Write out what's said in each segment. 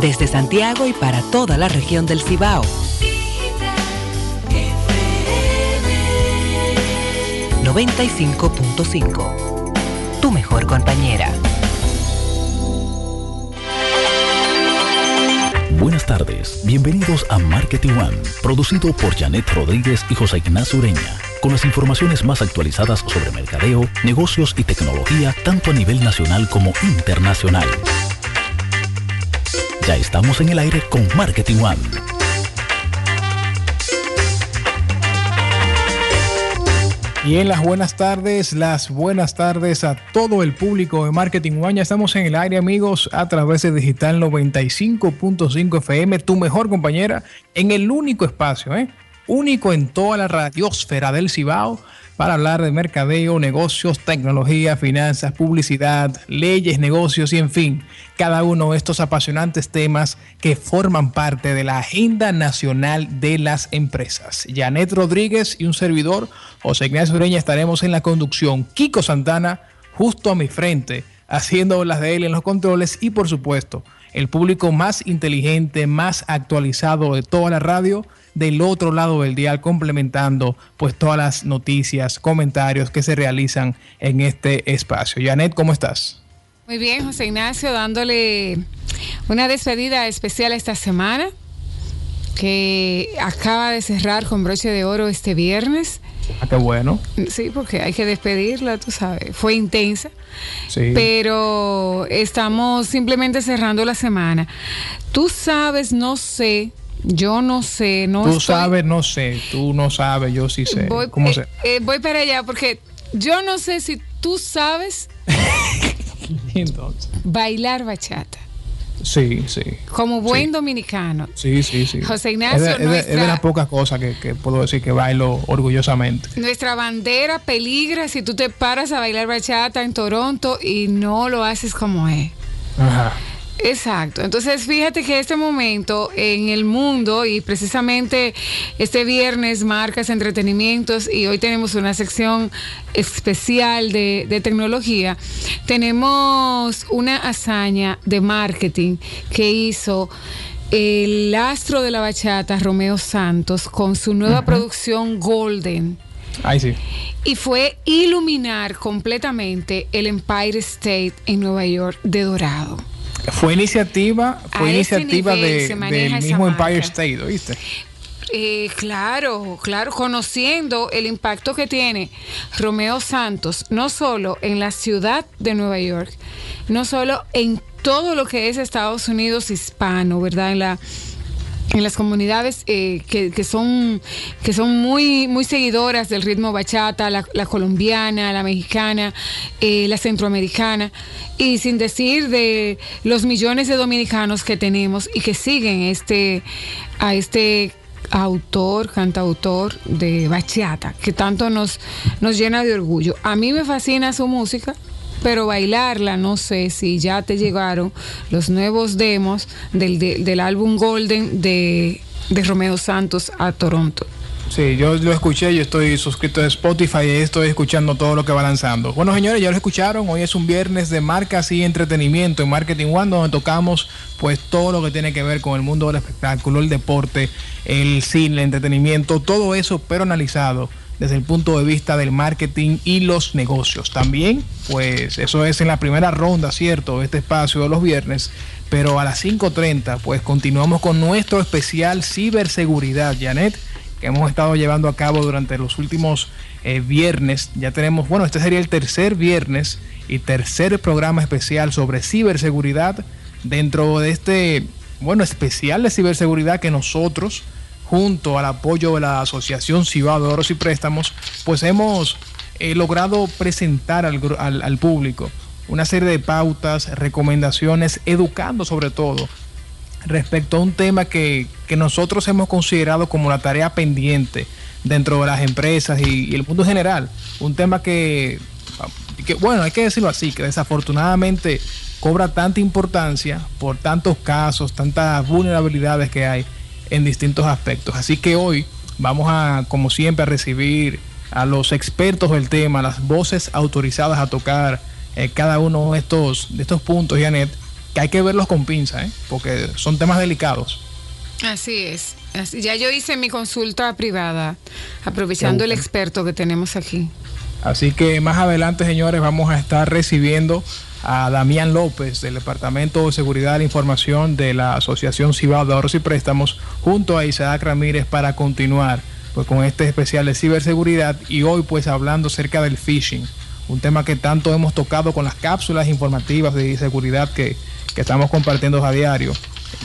desde Santiago y para toda la región del Cibao. 95.5. Tu mejor compañera. Buenas tardes, bienvenidos a Marketing One, producido por Janet Rodríguez y José Ignacio Ureña, con las informaciones más actualizadas sobre mercadeo, negocios y tecnología, tanto a nivel nacional como internacional. Ya estamos en el aire con Marketing One. Y en las buenas tardes, las buenas tardes a todo el público de Marketing One. Ya estamos en el aire, amigos, a través de Digital 95.5 FM, tu mejor compañera, en el único espacio, ¿eh? único en toda la radiosfera del Cibao para hablar de mercadeo, negocios, tecnología, finanzas, publicidad, leyes, negocios y en fin, cada uno de estos apasionantes temas que forman parte de la agenda nacional de las empresas. Janet Rodríguez y un servidor, José Ignacio Ureña, estaremos en la conducción. Kiko Santana, justo a mi frente, haciendo las de él en los controles y por supuesto, el público más inteligente, más actualizado de toda la radio del otro lado del dial complementando pues todas las noticias, comentarios que se realizan en este espacio. Janet, ¿cómo estás? Muy bien, José Ignacio, dándole una despedida especial esta semana que acaba de cerrar con broche de oro este viernes. Ah, qué bueno. Sí, porque hay que despedirla, tú sabes. Fue intensa. Sí. Pero estamos simplemente cerrando la semana. Tú sabes, no sé, yo no sé, no Tú sabes, no sé. Tú no sabes, yo sí sé. Voy, ¿Cómo sé? Eh, voy para allá porque yo no sé si tú sabes Entonces. bailar bachata. Sí, sí. Como buen sí. dominicano. Sí, sí, sí. José Ignacio. Es de, nuestra, es de las pocas cosas que, que, puedo decir que bailo orgullosamente. Nuestra bandera peligra si tú te paras a bailar bachata en Toronto y no lo haces como es. Ajá. Exacto. Entonces, fíjate que este momento en el mundo y precisamente este viernes marcas entretenimientos y hoy tenemos una sección especial de, de, tecnología, tenemos una hazaña de marketing que hizo el astro de la bachata, Romeo Santos, con su nueva uh -huh. producción Golden. Ay, sí. Y fue iluminar completamente el Empire State en Nueva York de dorado. Fue iniciativa, fue iniciativa de, del mismo Empire State, ¿viste? Eh, claro, claro, conociendo el impacto que tiene Romeo Santos, no solo en la ciudad de Nueva York, no solo en todo lo que es Estados Unidos hispano, ¿verdad? En la en las comunidades eh, que, que, son que son muy muy seguidoras del ritmo bachata, la, la colombiana, la mexicana, eh, la centroamericana y sin decir de los millones de dominicanos que tenemos y que siguen este a este autor, cantautor de bachata, que tanto nos, nos llena de orgullo. A mí me fascina su música, pero bailarla, no sé si ya te llegaron los nuevos demos del, de, del álbum Golden de, de, Romeo Santos a Toronto. Sí, yo lo escuché, yo estoy suscrito a Spotify y estoy escuchando todo lo que va lanzando. Bueno, señores, ya lo escucharon, hoy es un viernes de marcas y entretenimiento en Marketing One, donde tocamos pues todo lo que tiene que ver con el mundo del espectáculo, el deporte, el cine, el entretenimiento, todo eso, pero analizado desde el punto de vista del marketing y los negocios. También, pues eso es en la primera ronda, ¿cierto? Este espacio de los viernes. Pero a las 5.30, pues continuamos con nuestro especial ciberseguridad, Janet, que hemos estado llevando a cabo durante los últimos eh, viernes. Ya tenemos, bueno, este sería el tercer viernes y tercer programa especial sobre ciberseguridad dentro de este, bueno, especial de ciberseguridad que nosotros junto al apoyo de la Asociación Cibao de Ahorros y Préstamos, pues hemos eh, logrado presentar al, público una serie de pautas, recomendaciones, educando sobre todo respecto a un tema que, que nosotros hemos considerado como la tarea pendiente dentro de las empresas y, y el mundo general. Un tema que, que, bueno, hay que decirlo así, que desafortunadamente cobra tanta importancia por tantos casos, tantas vulnerabilidades que hay en distintos aspectos. Así que hoy vamos a, como siempre, a recibir a los expertos del tema, las voces autorizadas a tocar eh, cada uno de estos, de estos puntos, Janet, que hay que verlos con pinza, ¿eh? porque son temas delicados. Así es. ya yo hice mi consulta privada, aprovechando el experto que tenemos aquí. Así que más adelante, señores, vamos a estar recibiendo a Damián López del Departamento de Seguridad de la Información de la Asociación Cibao de Ahorros y Préstamos, junto a Isaac Ramírez para continuar pues, con este especial de ciberseguridad y hoy pues hablando acerca del phishing, un tema que tanto hemos tocado con las cápsulas informativas de seguridad que, que estamos compartiendo a diario.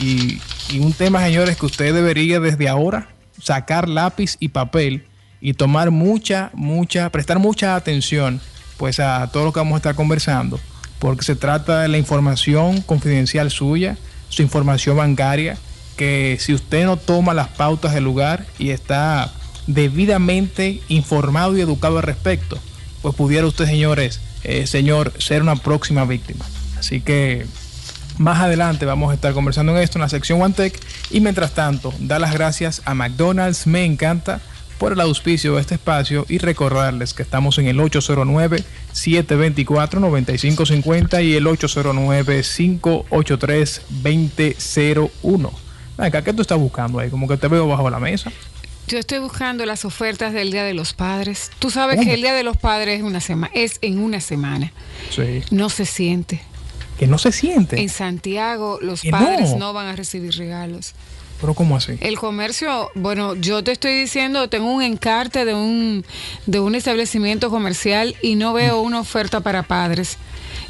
Y, y un tema, señores, que usted debería desde ahora sacar lápiz y papel y tomar mucha, mucha, prestar mucha atención pues a todo lo que vamos a estar conversando, porque se trata de la información confidencial suya, su información bancaria, que si usted no toma las pautas del lugar y está debidamente informado y educado al respecto, pues pudiera usted, señores, eh, señor, ser una próxima víctima. Así que más adelante vamos a estar conversando en esto en la sección OneTech y mientras tanto, da las gracias a McDonald's, me encanta por el auspicio de este espacio y recordarles que estamos en el 809-724-9550 y el 809-583-2001. Venga, ¿qué tú estás buscando ahí? Como que te veo bajo la mesa. Yo estoy buscando las ofertas del Día de los Padres. Tú sabes que el Día de los Padres es una semana, es en una semana. Sí. No se siente que no se siente. En Santiago los padres no. van a recibir regalos. ¿Pero cómo así? El comercio, bueno, yo te estoy diciendo, tengo un encarte de un, de un establecimiento comercial y no veo una oferta para padres.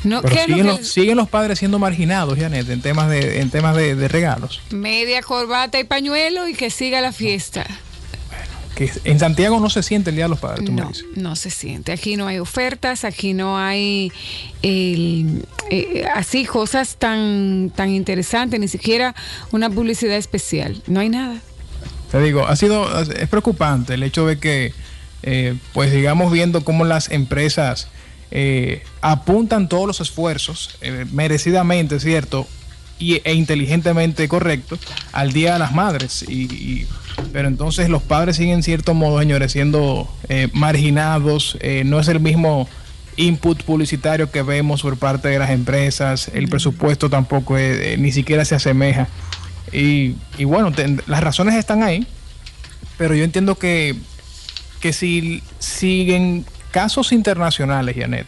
No, siguen, los, siguen, los, padres siendo marginados, Janet, en temas de, en temas de regalos. Media corbata y pañuelo y que siga la fiesta que en Santiago no se siente el Día de los Padres, tú no, No se siente. Aquí no hay ofertas, aquí no hay eh, así cosas tan, tan interesantes, ni siquiera una publicidad especial. No hay nada. Te digo, ha sido, es preocupante el hecho de que, eh, pues digamos, viendo cómo las empresas eh, apuntan todos los esfuerzos, merecidamente, ¿cierto? Y, e inteligentemente correcto, al Día de las Madres. y pero entonces los padres siguen en cierto modo, señores, siendo eh, marginados. Eh, no es el mismo input publicitario que vemos por parte de las empresas. El presupuesto tampoco eh, ni siquiera se asemeja. Y, bueno, las razones están ahí. Pero yo entiendo que, que si siguen casos internacionales, Janet,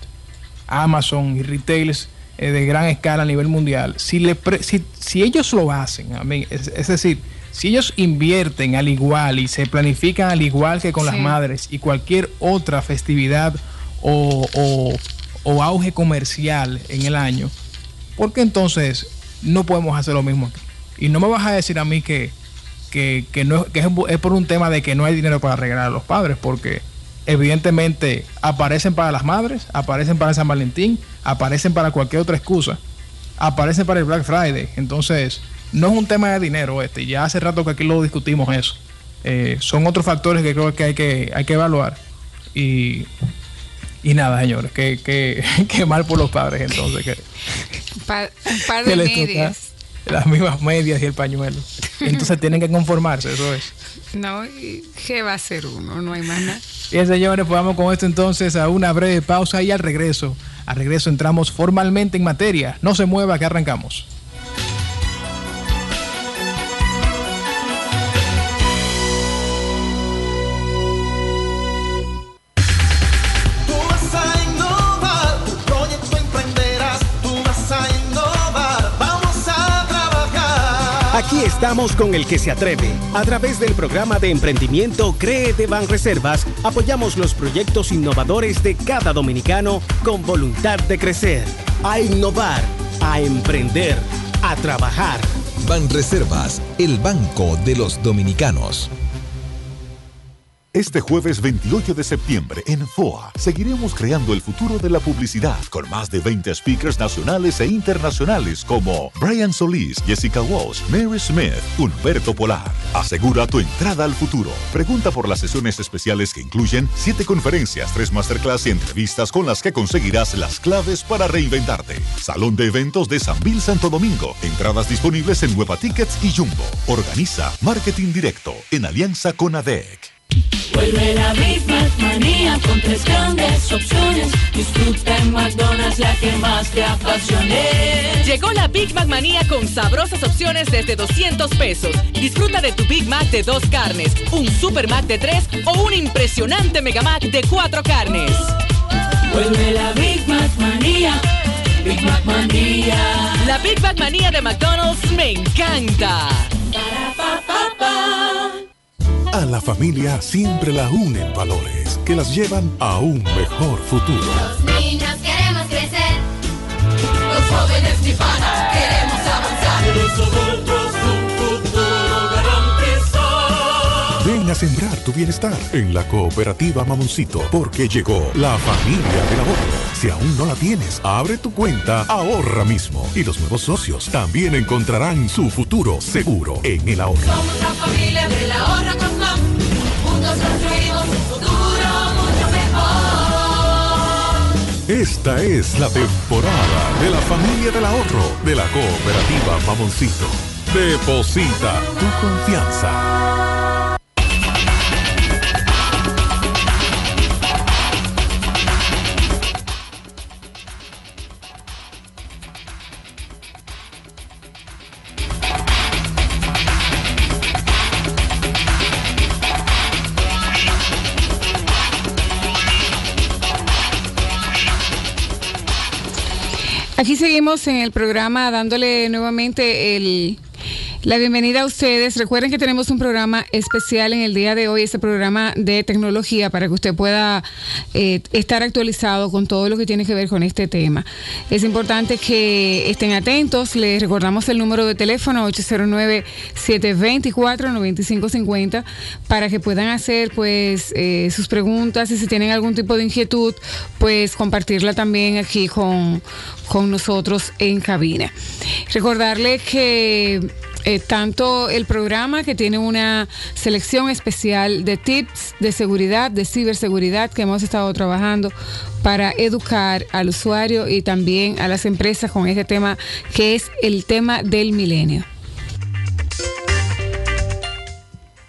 Amazon y retailers de gran escala a nivel mundial, si, le si, si ellos lo hacen, a mí, es decir, si ellos invierten al igual y se planifican al igual que con las madres y cualquier otra festividad o, auge comercial en el año, ¿por qué entonces no podemos hacer lo mismo aquí? Y no me vas a decir a mí que, que, no, que es, por un tema de que no hay dinero para regalar a los padres, porque evidentemente aparecen para las madres, aparecen para San Valentín, aparecen para cualquier otra excusa, aparecen para el Black Friday. Entonces, no es un tema de dinero este, ya hace rato que aquí lo discutimos eso. Eh, son otros factores que creo que hay que, hay que evaluar. Y, y nada, señores, que, que, mal por los padres entonces. Que, un par, de medias. Las mismas medias y el pañuelo. Entonces tienen que conformarse, eso es. No, ¿qué va a ser uno? No hay más nada. Bien, señores, pues vamos con esto entonces a una breve pausa y al regreso. Al regreso entramos formalmente en materia. No se mueva, que arrancamos. Estamos con el que se atreve. A través del programa de emprendimiento Cree de Banreservas, apoyamos los proyectos innovadores de cada dominicano con voluntad de crecer, a innovar, a emprender, a trabajar. Banreservas, el banco de los dominicanos. Este jueves 28 de septiembre en FOA seguiremos creando el futuro de la publicidad con más de 20 speakers nacionales e internacionales como Brian Solís, Jessica Walsh, Mary Smith, Humberto Polar. Asegura tu entrada al futuro. Pregunta por las sesiones especiales que incluyen 7 conferencias, 3 masterclass y entrevistas con las que conseguirás las claves para reinventarte. Salón de eventos de San Bill Santo Domingo. Entradas disponibles en Nueva Tickets y Jumbo. Organiza Marketing Directo en alianza con ADEC. Vuelve la Big Mac manía con tres grandes opciones. Disfruta en McDonald's la que más te apasione. Llegó la Big Mac Manía con sabrosas opciones desde 200 pesos. Disfruta de tu Big Mac de dos carnes, un Super Mac de tres o un impresionante Mega Mac de cuatro carnes. Vuelve la Big Mac Manía. Big Mac Manía. La Big Mac Manía de McDonald's me encanta. A la familia siempre la unen valores que las llevan a un mejor futuro. Los niños queremos crecer. Los jóvenes chipanas queremos avanzar. Ven a sembrar tu bienestar en la cooperativa Mamoncito porque llegó la familia del ahorro. Si aún no la tienes, abre tu cuenta ahorra mismo y los nuevos socios también encontrarán su futuro seguro en el ahorro. Somos la familia del ahorro con MAM. Juntos construimos un futuro mucho mejor. Esta es la temporada de la familia del ahorro de la cooperativa Mamoncito. Deposita tu confianza. Seguimos en el programa dándole nuevamente el, la bienvenida a ustedes. Recuerden que tenemos un programa especial en el día de hoy, este programa de tecnología, para que usted pueda eh, estar actualizado con todo lo que tiene que ver con este tema. Es importante que estén atentos. Les recordamos el número de teléfono 809-724-9550 para que puedan hacer pues eh, sus preguntas y si tienen algún tipo de inquietud, pues compartirla también aquí con, con nosotros en cabina. Recordarle que eh, tanto el programa que tiene una selección especial de tips de seguridad, de ciberseguridad que hemos estado trabajando para educar al usuario y también a las empresas con este tema que es el tema del milenio.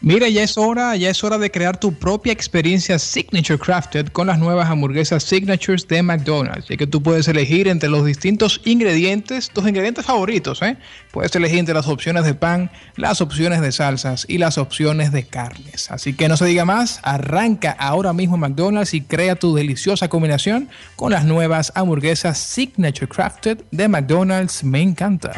Mira, ya es hora, ya es hora de crear tu propia experiencia Signature Crafted con las nuevas hamburguesas Signatures de McDonald's, ya que tú puedes elegir entre los distintos ingredientes, tus ingredientes favoritos, ¿eh? Puedes elegir entre las opciones de pan, las opciones de salsas y las opciones de carnes. Así que no se diga más, arranca ahora mismo McDonald's y crea tu deliciosa combinación con las nuevas hamburguesas Signature Crafted de McDonald's. Me encanta.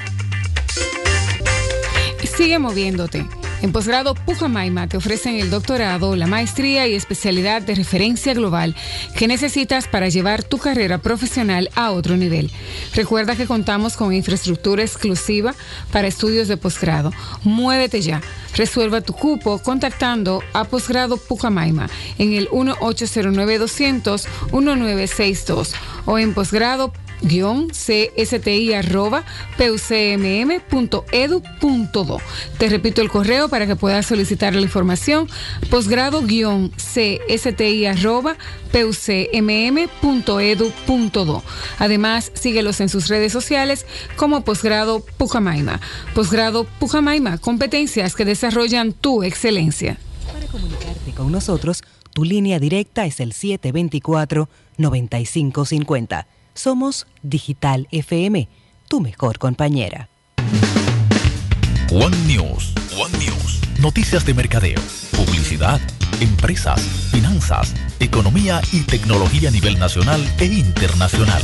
Sigue moviéndote. En posgrado Pujamaima te ofrecen el doctorado, la maestría y especialidad de referencia global que necesitas para llevar tu carrera profesional a otro nivel. Recuerda que contamos con infraestructura exclusiva para estudios de posgrado. Muévete ya. Resuelva tu cupo contactando a Posgrado Pujamaima en el 1-809-200-1962 o en posgrado csti arroba pucmm.edu.do. Te repito el correo para que puedas solicitar la información posgrado csti arroba pucmm.edu.do. Además, síguelos en sus redes sociales como Posgrado Pujamaima. Posgrado Pujamaima, competencias que desarrollan tu excelencia. Para comunicarte con nosotros, tu línea directa es el 724-9550. Somos Digital FM, tu mejor compañera. One News. One News. Noticias de mercadeo, publicidad, empresas, finanzas, economía y tecnología a nivel nacional e internacional.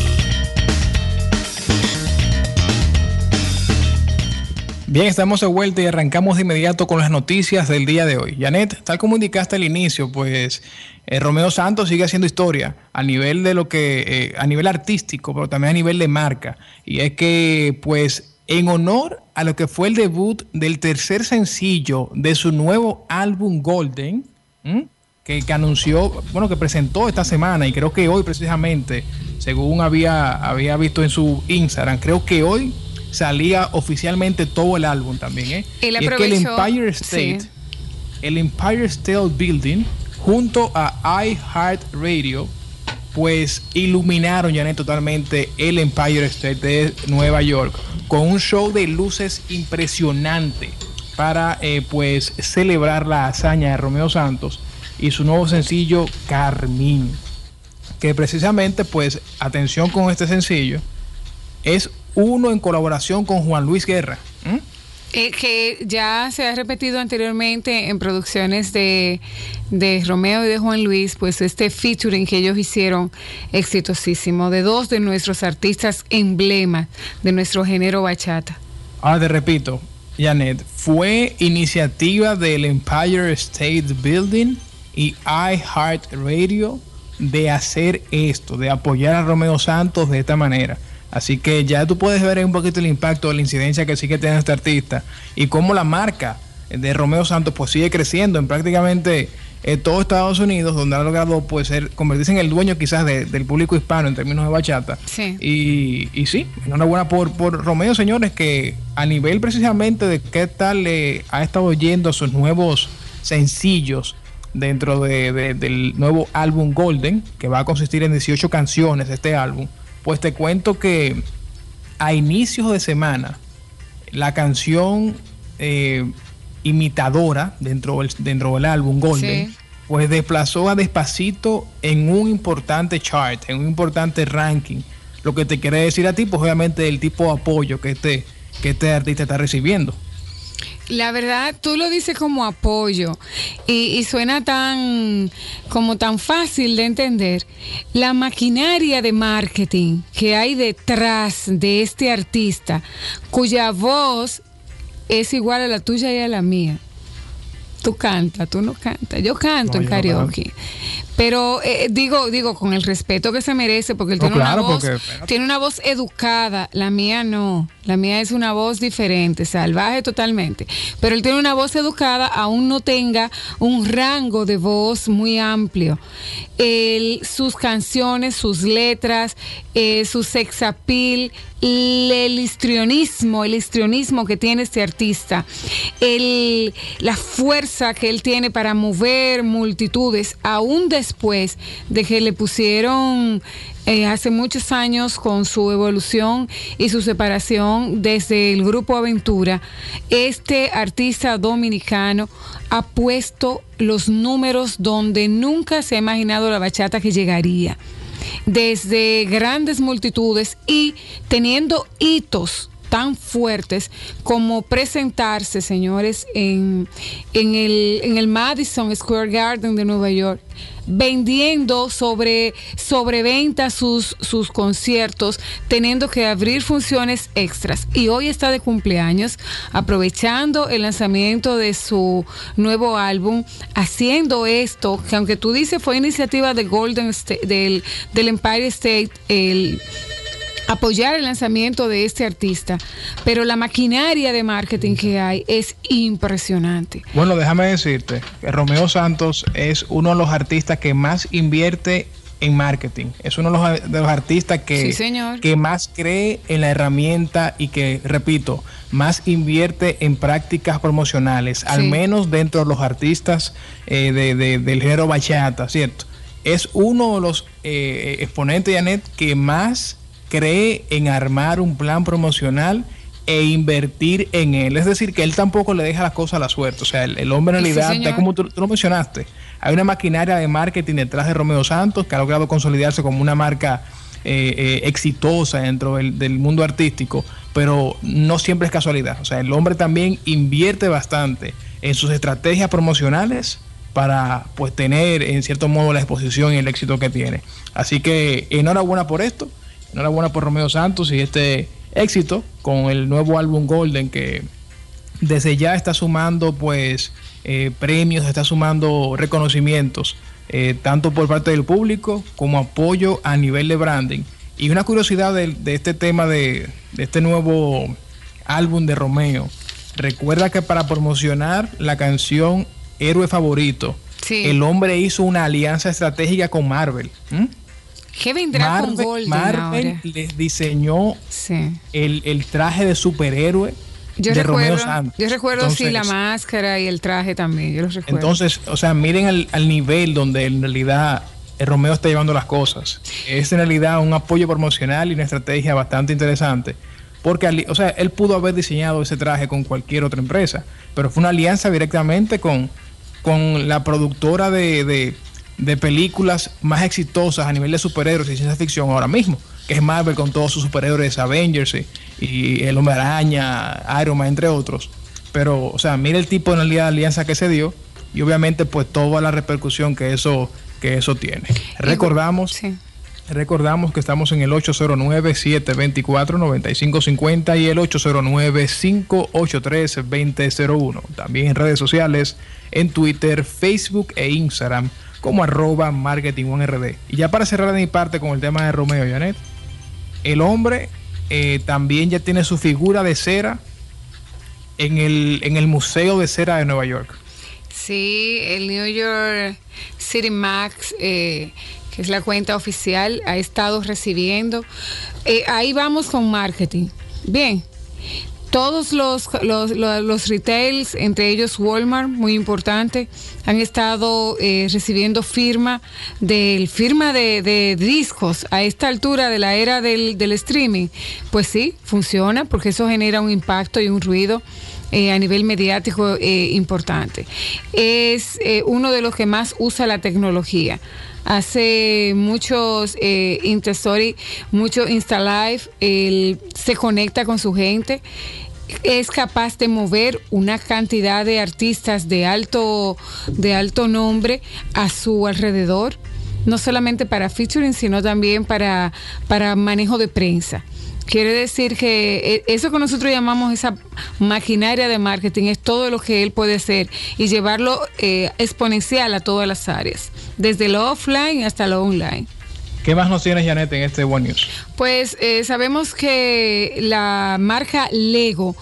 Bien, estamos de vuelta y arrancamos de inmediato con las noticias del día de hoy. Janet, tal como indicaste al inicio, pues eh, Romeo Santos sigue haciendo historia a nivel de lo que, eh, a nivel artístico, pero también a nivel de marca. Y es que, pues, en honor a lo que fue el debut del tercer sencillo de su nuevo álbum Golden, que, que, anunció, bueno, que presentó esta semana y creo que hoy precisamente, según había, había visto en su Instagram, creo que hoy salía oficialmente todo el álbum también, ¿eh? Él y es que el Empire State, sí. el Empire State Building, junto a iHeartRadio, pues iluminaron ya totalmente el Empire State de Nueva York con un show de luces impresionante para eh, pues celebrar la hazaña de Romeo Santos y su nuevo sencillo Carmín que precisamente pues atención con este sencillo es uno en colaboración con Juan Luis Guerra. ¿Mm? Eh, que ya se ha repetido anteriormente en producciones de, de Romeo y de Juan Luis, pues este featuring que ellos hicieron exitosísimo de dos de nuestros artistas emblemas de nuestro género bachata. Ahora te repito, Janet, fue iniciativa del Empire State Building y iHeartRadio de hacer esto, de apoyar a Romeo Santos de esta manera. Así que ya tú puedes ver un poquito el impacto la incidencia que sí que tiene este artista y cómo la marca de Romeo Santos pues sigue creciendo en prácticamente eh, todo Estados Unidos, donde ha logrado pues ser, convertirse en el dueño quizás de- del público hispano en términos de bachata. Sí. Y, y sí, enhorabuena por, por Romeo, señores, que a nivel precisamente de qué tal le ha estado oyendo sus nuevos sencillos dentro de- de- del nuevo álbum Golden, que va a consistir en 18 canciones este álbum, pues te cuento que a inicios de semana, la canción eh, imitadora dentro del, dentro del álbum Golden, Sí. pues desplazó a Despacito en un importante chart, en un importante ranking. Lo que te quiere decir a ti, pues obviamente el tipo de apoyo que este, que este artista está recibiendo. La verdad, tú lo dices como apoyo y, y suena tan como tan fácil de entender. La maquinaria de marketing que hay detrás de este artista, cuya voz es igual a la tuya y a la mía. Tú cantas, tú no cantas. Yo canto No, en yo no karaoke. Pero eh, digo, digo, con el respeto que se merece, porque él No, tiene claro, una voz, porque, tiene una voz educada, la mía no, la mía es una voz diferente, salvaje totalmente, pero él tiene una voz educada, aún no tenga un rango de voz muy amplio. Él- sus canciones, sus letras, eh, su sex appeal, el, histrionismo, el histrionismo que tiene este artista, el- la fuerza que él tiene para mover multitudes, aún después de que le pusieron eh, hace muchos años con su evolución y su separación desde el grupo Aventura, este artista dominicano ha puesto los números donde nunca se ha imaginado la bachata que llegaría. Desde grandes multitudes y teniendo hitos tan fuertes como presentarse, señores, en, en, el, en el Madison Square Garden de Nueva York, vendiendo sobre sobreventa sus, sus conciertos, teniendo que abrir funciones extras. Y hoy está de cumpleaños, aprovechando el lanzamiento de su nuevo álbum, haciendo esto, que aunque tú dices fue iniciativa de Golden State, del, del Empire State, el apoyar el lanzamiento de este artista, pero la maquinaria de marketing que hay es impresionante. Bueno, déjame decirte que Romeo Santos es uno de los artistas que más invierte en marketing. Es uno de los, de los artistas que, Sí, señor. que más cree en la herramienta y que, repito, más invierte en prácticas promocionales, al menos dentro de los artistas eh, de- de- del género bachata, ¿cierto? Es uno de los eh, exponentes, Janet, que más cree en armar un plan promocional e invertir en él. Es decir, que él tampoco le deja las cosas a la suerte. O sea, el, el hombre en realidad, como tú, tú lo mencionaste, hay una maquinaria de marketing detrás de Romeo Santos que ha logrado consolidarse como una marca eh, eh, exitosa dentro del, del mundo artístico, pero no siempre es casualidad. O sea, el hombre también invierte bastante en sus estrategias promocionales para pues tener en cierto modo la exposición y el éxito que tiene. Así que enhorabuena por esto, enhorabuena por Romeo Santos y este éxito con el nuevo álbum Golden que desde ya está sumando pues eh, premios, está sumando reconocimientos, eh, tanto por parte del público como apoyo a nivel de branding. Y una curiosidad de, de este tema de, de este nuevo álbum de Romeo, recuerda que para promocionar la canción Héroe Favorito, Sí. el hombre hizo una alianza estratégica con Marvel. ¿Qué vendrá con Marvel, Golden Marvel ahora? les diseñó Sí. el, el traje de superhéroe Yo de recuerdo, Romeo Santos. yo recuerdo sí la máscara y el traje también, yo los recuerdo. Entonces, o sea, miren al, al nivel donde en realidad el Romeo está llevando las cosas. Es en realidad un apoyo promocional y una estrategia bastante interesante. Porque, o sea, él pudo haber diseñado ese traje con cualquier otra empresa, pero fue una alianza directamente con, con la productora de, de- de películas más exitosas a nivel de superhéroes y ciencia ficción ahora mismo, que es Marvel con todos sus superhéroes, Avengers y, y el Hombre Araña, Iron Man, entre otros. Pero, o sea, mire el tipo de alianza que se dio y obviamente pues toda la repercusión que eso, que eso tiene. Recordamos, recordamos que estamos en el 809-724-9550 y el 809-583-2001. También en redes sociales, en Twitter, Facebook e Instagram como arroba marketing rd Y ya para cerrar de mi parte con el tema de Romeo Janet, el hombre eh, también ya tiene su figura de cera en el, en el Museo de Cera de Nueva York. Sí, el New York City Max, eh, que es la cuenta oficial, ha estado recibiendo. Eh, ahí vamos con marketing. Bien, todos los, los, retails, entre ellos Walmart, muy importante, han estado eh, recibiendo firma del firma de, discos a esta altura de la era del, streaming. Pues sí, funciona porque eso genera un impacto y un ruido. Eh, a nivel mediático eh, importante. Es uno de los que más usa la tecnología hace muchos eh, Interstory, mucho InstaLive, él se conecta con su gente es capaz de mover una cantidad de artistas de alto, de alto nombre a su alrededor, no solamente para featuring, sino también para, para manejo de prensa. Quiere decir que eh, eso que nosotros llamamos esa maquinaria de marketing es todo lo que él puede hacer y llevarlo eh, exponencial a todas las áreas, desde lo offline hasta lo online. ¿Qué más nos tienes, Janet, en este One News? Pues eh, sabemos que la marca Lego,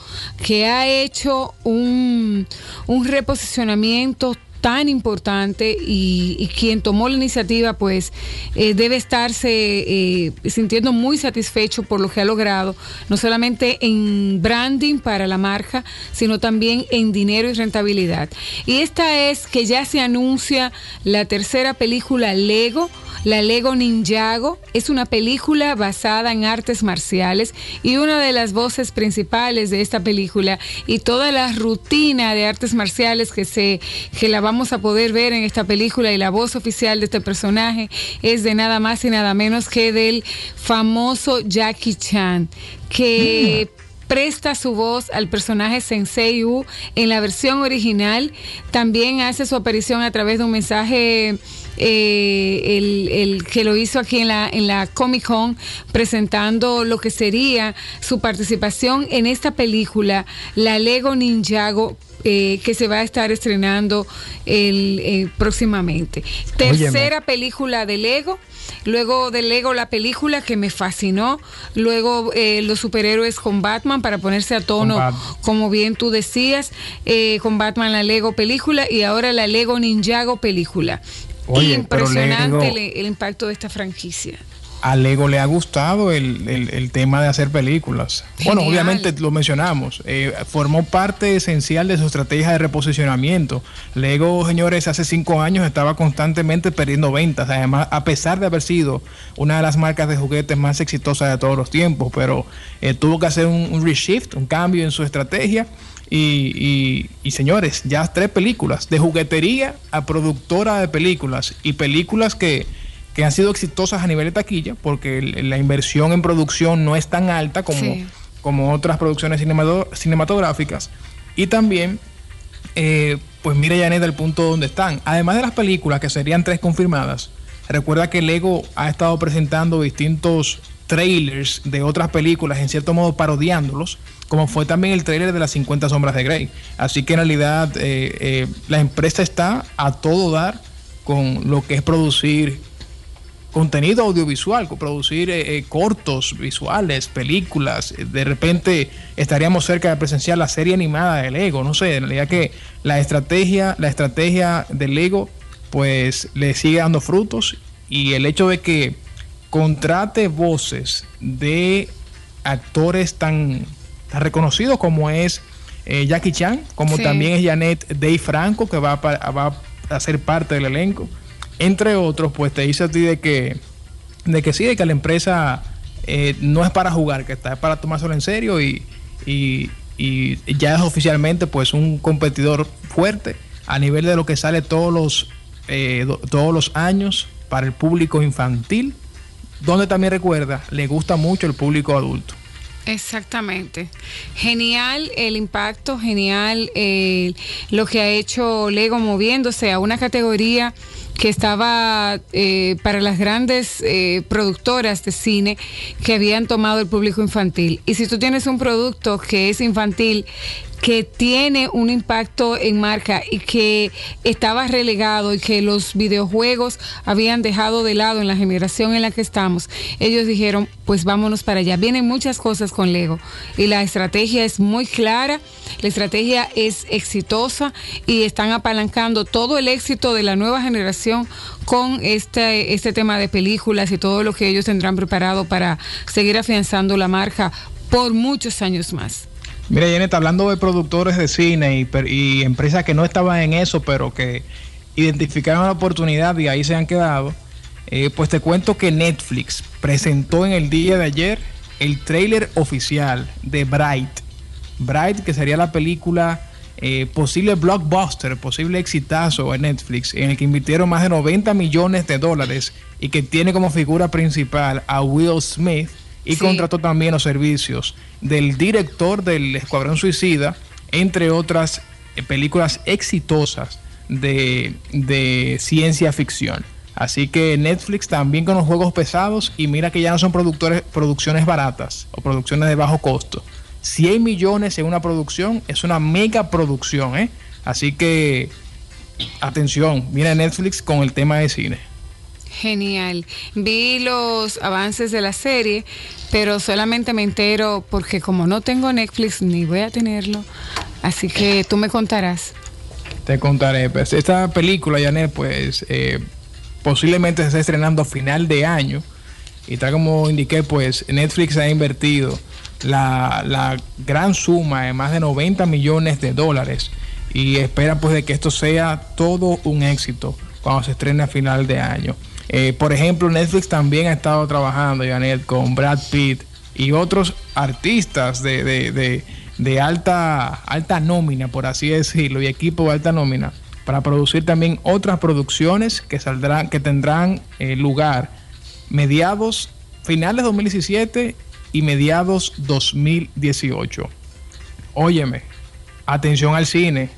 que ha hecho un, un reposicionamiento tan importante y, quien tomó la iniciativa pues eh, debe estarse eh, sintiendo muy satisfecho por lo que ha logrado, no solamente en branding para la marca, sino también en dinero y rentabilidad. Y esta es que ya se anuncia la tercera película Lego la Lego Ninjago es una película basada en artes marciales y una de las voces principales de esta película y toda la rutina de artes marciales que se que la vamos a poder ver en esta película y la voz oficial de este personaje es de nada más y nada menos que del famoso Jackie Chan que mm presta su voz al personaje Sensei U en la versión original. También hace su aparición a través de un mensaje eh, el, que lo hizo aquí en la, en la Comic Con presentando lo que sería su participación en esta película, La Lego Ninjago eh, que se va a estar estrenando el, eh, próximamente. Tercera película de Lego. Luego de Lego la película que me fascinó. Luego eh, los superhéroes con Batman para ponerse a tono, como bien tú decías, eh, con Batman la Lego película y ahora la Lego Ninjago película. Impresionante el impacto de esta franquicia a Lego le ha gustado el, tema de hacer películas. Bueno, obviamente lo mencionamos, eh, formó parte esencial de su estrategia de reposicionamiento. Lego, señores, hace cinco años estaba constantemente perdiendo ventas, además, a pesar de haber sido una de las marcas de juguetes más exitosas de todos los tiempos, pero eh, tuvo que hacer un, reshift, un cambio en su estrategia. Y, y, señores, ya tres películas, de juguetería a productora de películas y películas que que han sido exitosas a nivel de taquilla, porque la inversión en producción no es tan alta como, como otras producciones cinematográficas. Y también, eh, pues mire Janet el punto donde están. Además de las películas, que serían tres confirmadas, recuerda que Lego ha estado presentando distintos trailers de otras películas, en cierto modo parodiándolos, como fue también el trailer de las 50 sombras de Grey. Así que en realidad eh, eh, la empresa está a todo dar con lo que es producir contenido audiovisual, producir eh, eh, cortos visuales, películas. De repente estaríamos cerca de presenciar la serie animada de Lego. No sé, en realidad que la estrategia, la estrategia de Lego, pues le sigue dando frutos y el hecho de que contrate voces de actores tan, reconocidos como es eh, Jackie Chan, como también es Janet Day Franco, que va va a ser parte del elenco entre otros, pues te dice a ti de que, de que sí, de que la empresa eh, no es para jugar, que está para tomárselo en serio y, y, ya es oficialmente pues un competidor fuerte a nivel de lo que sale todos los, eh, todos los años para el público infantil donde también recuerda, le gusta mucho el público adulto. Exactamente. Genial el impacto, genial eh, lo que ha hecho Lego moviéndose a una categoría que estaba eh, para las grandes eh, productoras de cine que habían tomado el público infantil. Y si tú tienes un producto que es infantil, que tiene un impacto en marca y que estaba relegado y que los videojuegos habían dejado de lado en la generación en la que estamos, ellos dijeron, pues vámonos para allá. Vienen muchas cosas con Lego y la estrategia es muy clara, la estrategia es exitosa y están apalancando todo el éxito de la nueva generación con este, este tema de películas y todo lo que ellos tendrán preparado para seguir afianzando la marca por muchos años más. Mira, Janet, hablando de productores de cine y, y, empresas que no estaban en eso, pero que identificaron la oportunidad y ahí se han quedado, eh, pues te cuento que Netflix presentó en el día de ayer el tráiler oficial de Bright. Bright, que sería la película eh, posible blockbuster, posible exitazo en Netflix, en el que invirtieron más de 90 millones de dólares y que tiene como figura principal a Will Smith y sí. contrató también los servicios del director del Escuadrón Suicida, entre otras eh, películas exitosas de, de, ciencia ficción. Así que Netflix también con los juegos pesados y mira que ya no son productores, producciones baratas o producciones de bajo costo. 100 millones en una producción es una mega producción, ¿eh? Así que atención, mira Netflix con el tema de cine. Genial. Vi los avances de la serie, pero solamente me entero porque como no tengo Netflix ni voy a tenerlo, así que tú me contarás. Te contaré. Pues esta película, Janet, pues eh, posiblemente se esté estrenando a final de año. Y tal como indiqué, pues Netflix ha invertido la, la gran suma de más de 90 millones de dólares y espera pues de que esto sea todo un éxito cuando se estrene a final de año. Eh, por ejemplo, Netflix también ha estado trabajando, Janet, con Brad Pitt y otros artistas de, de, de, alta, alta nómina, por así decirlo, y equipo de alta nómina, para producir también otras producciones que saldrán, que tendrán eh, lugar mediados, finales 2017 y mediados 2018. Óyeme, atención al cine,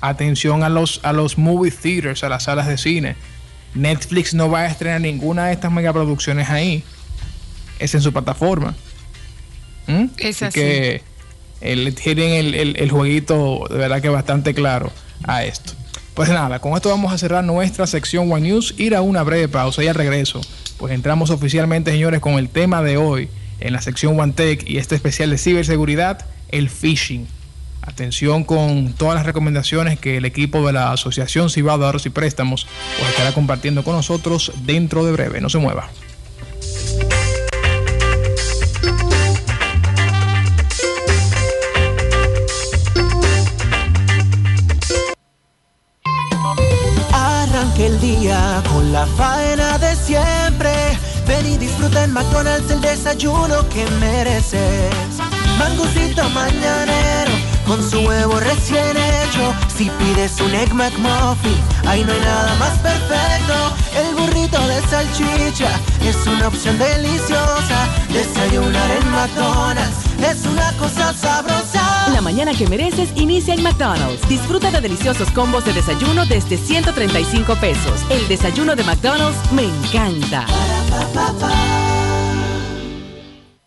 atención a los, a los movie theaters, a las salas de cine. Netflix no va a estrenar ninguna de estas megaproducciones ahí. Es en su plataforma. ¿Mm? Es así. que el, tienen el, el, el, jueguito de verdad que bastante claro a esto. Pues nada, con esto vamos a cerrar nuestra sección One News, ir a una breve pausa y al regreso, pues entramos oficialmente, señores, con el tema de hoy en la sección One Tech y este especial de ciberseguridad, el phishing. Atención con todas las recomendaciones que el equipo de la Asociación Cibao de y Préstamos pues estará compartiendo con nosotros dentro de breve. No se mueva. Arranque el día con la faena de siempre. Ven y disfruta en McDonald's el desayuno que mereces. Mangucito mañanero con su huevo recién hecho. Si pides un Egg McMuffin, ahí no hay nada más perfecto. El burrito de salchicha es una opción deliciosa. Desayunar en McDonald's es una cosa sabrosa. La mañana que mereces inicia en McDonald's. Disfruta de deliciosos combos de desayuno desde 135 pesos. El desayuno de McDonald's me encanta.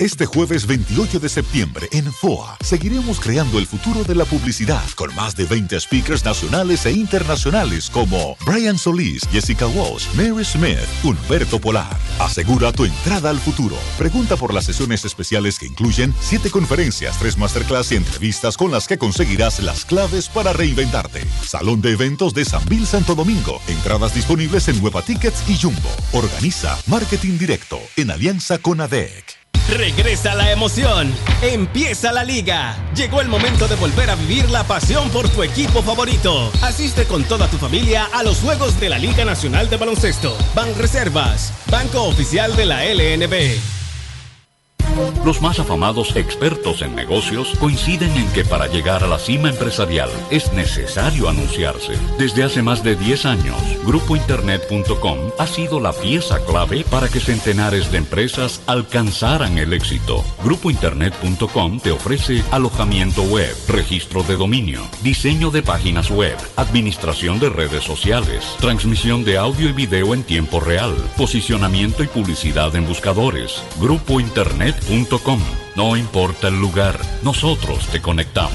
Este jueves 28 de septiembre en FOA seguiremos creando el futuro de la publicidad con más de 20 speakers nacionales e internacionales como Brian Solís, Jessica Walsh, Mary Smith, Humberto Polar. Asegura tu entrada al futuro. Pregunta por las sesiones especiales que incluyen 7 conferencias, 3 masterclass y entrevistas con las que conseguirás las claves para reinventarte. Salón de eventos de San Bill Santo Domingo. Entradas disponibles en Nueva Tickets y Jumbo. Organiza Marketing Directo en alianza con ADEC. Regresa la emoción. Empieza la liga. Llegó el momento de volver a vivir la pasión por tu equipo favorito. Asiste con toda tu familia a los juegos de la Liga Nacional de Baloncesto. Ban Reservas, banco oficial de la LNB. Los más afamados expertos en negocios coinciden en que para llegar a la cima empresarial es necesario anunciarse. Desde hace más de 10 años, grupointernet.com ha sido la pieza clave para que centenares de empresas alcanzaran el éxito. Grupointernet.com te ofrece alojamiento web, registro de dominio, diseño de páginas web, administración de redes sociales, transmisión de audio y video en tiempo real, posicionamiento y publicidad en buscadores. Grupointernet.com. No importa el lugar, nosotros te conectamos.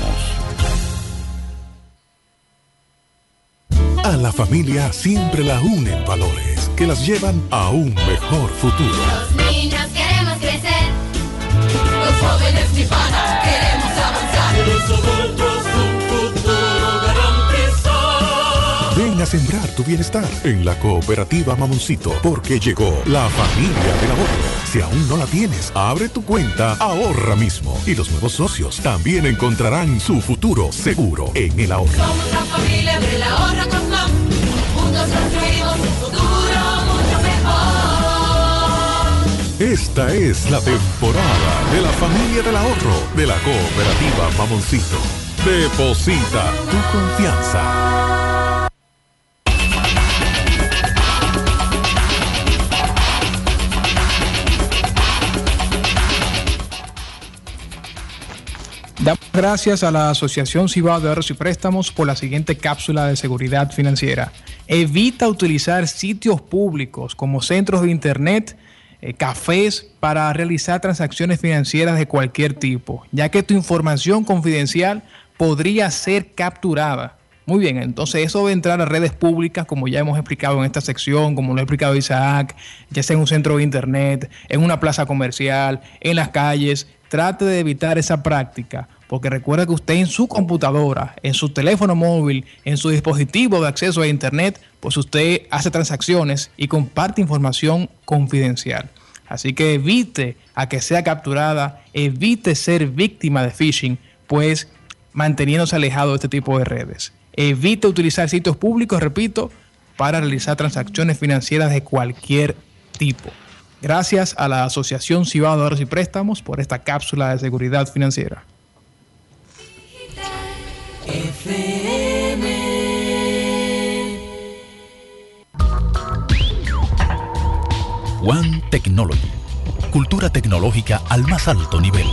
A la familia siempre la unen valores que las llevan a un mejor futuro. Los niños queremos crecer. Los jóvenes nifanas queremos avanzar. Sembrar tu bienestar en la cooperativa Mamoncito porque llegó la familia del ahorro. Si aún no la tienes, abre tu cuenta ahorra mismo y los nuevos socios también encontrarán su futuro seguro en el ahorro. Somos la familia del ahorro con FAM. Juntos construimos un futuro mucho mejor. Esta es la temporada de la familia del ahorro de la cooperativa Mamoncito. Deposita tu confianza. Damos gracias a la Asociación Cibao de Ahorros y Préstamos por la siguiente cápsula de seguridad financiera. Evita utilizar sitios públicos como centros de internet, eh, cafés para realizar transacciones financieras de cualquier tipo, ya que tu información confidencial podría ser capturada. Muy bien, entonces eso de entrar a redes públicas, como ya hemos explicado en esta sección, como lo ha explicado Isaac, ya sea en un centro de internet, en una plaza comercial, en las calles, trate de evitar esa práctica, porque recuerda que usted en su computadora, en su teléfono móvil, en su dispositivo de acceso a internet, pues usted hace transacciones y comparte información confidencial. Así que evite a que sea capturada, evite ser víctima de phishing, pues manteniéndose alejado de este tipo de redes. Evite utilizar sitios públicos, repito, para realizar transacciones financieras de cualquier tipo. Gracias a la Asociación Ahorros y Préstamos por esta cápsula de seguridad financiera. One Technology. Cultura tecnológica al más alto nivel.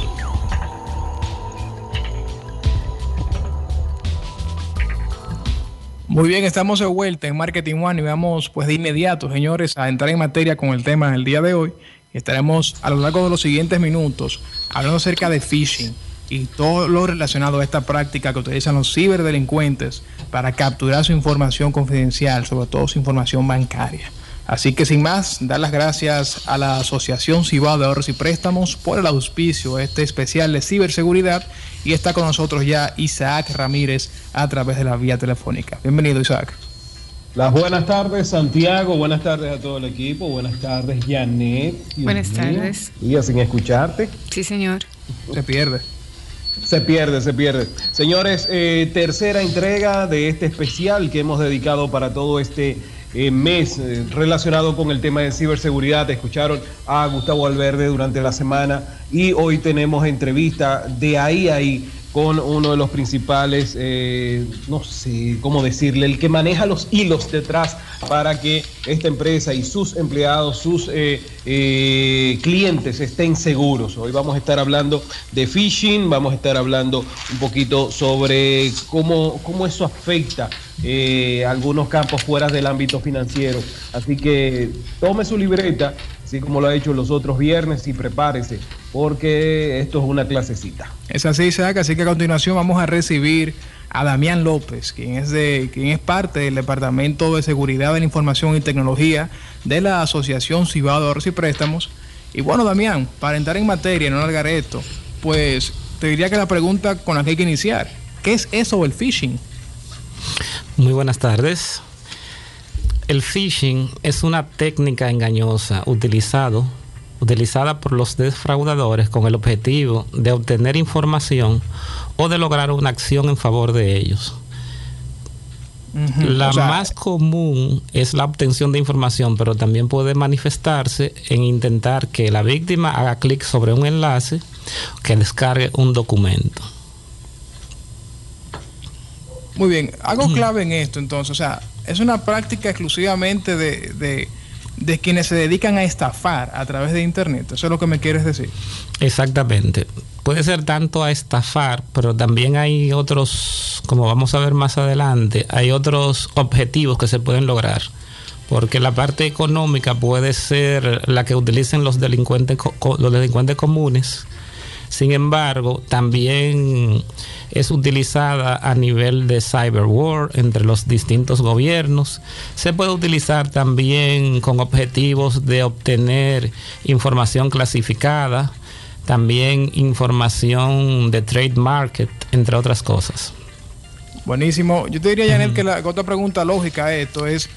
Muy bien, estamos de vuelta en Marketing One y vamos pues de inmediato, señores, a entrar en materia con el tema del día de hoy. Estaremos a lo largo de los siguientes minutos hablando acerca de phishing y todo lo relacionado a esta práctica que utilizan los ciberdelincuentes para capturar su información confidencial, sobre todo su información bancaria. Así que sin más, dar las gracias a la Asociación Cibao de Ahorros y Préstamos por el auspicio de este especial de ciberseguridad y está con nosotros ya Isaac Ramírez a través de la vía telefónica. Bienvenido Isaac. Las buenas tardes, Santiago. Buenas tardes a todo el equipo. Buenas tardes, Janet. Buenas mío. tardes. Día sin escucharte. Sí, señor. Se pierde. Se pierde, se pierde. Señores, eh, tercera entrega de este especial que hemos dedicado para todo este eh, mes eh, relacionado con el tema de ciberseguridad. Escucharon a Gustavo Alverde durante la semana y hoy tenemos entrevista de ahí a ahí con uno de los principales, eh, no sé cómo decirle, el que maneja los hilos detrás para que esta empresa y sus empleados, sus eh, eh, clientes estén seguros. Hoy vamos a estar hablando de phishing, vamos a estar hablando un poquito sobre cómo, cómo eso afecta algunos campos fuera del ámbito financiero. Así que tome su libreta, así como lo ha hecho los otros viernes, y prepárese, porque esto es una clasecita. Es así, Isaac. Así que a continuación vamos a recibir a Damián López, quien es, de, quien es parte del Departamento de Seguridad de la Información y Tecnología de la Asociación Cibao de Ahorros y Préstamos. Y bueno, Damián, para entrar en materia, no alargar esto, pues te diría que la pregunta con la que hay que iniciar, ¿qué es eso del phishing? Muy buenas tardes. El phishing es una técnica engañosa utilizado, utilizada por los defraudadores con el objetivo de obtener información o de lograr una acción en favor de ellos. La o sea, más común es la obtención de información, pero también puede manifestarse en intentar que la víctima haga clic sobre un enlace que descargue un documento. Muy bien, algo clave en esto entonces, o sea, es una práctica exclusivamente de, de, de quienes se dedican a estafar a través de Internet, eso es lo que me quieres decir. Exactamente. Puede ser tanto a estafar, pero también hay otros, como vamos a ver más adelante, hay otros objetivos que se pueden lograr. Porque la parte económica puede ser la que utilicen los delincuentes, los delincuentes comunes. Sin embargo, también es utilizada a nivel de cyber war entre los distintos gobiernos. Se puede utilizar también con objetivos de obtener información clasificada, también información de trade market, entre otras cosas. Buenísimo. Yo te diría, Janet, que la otra pregunta lógica a esto es,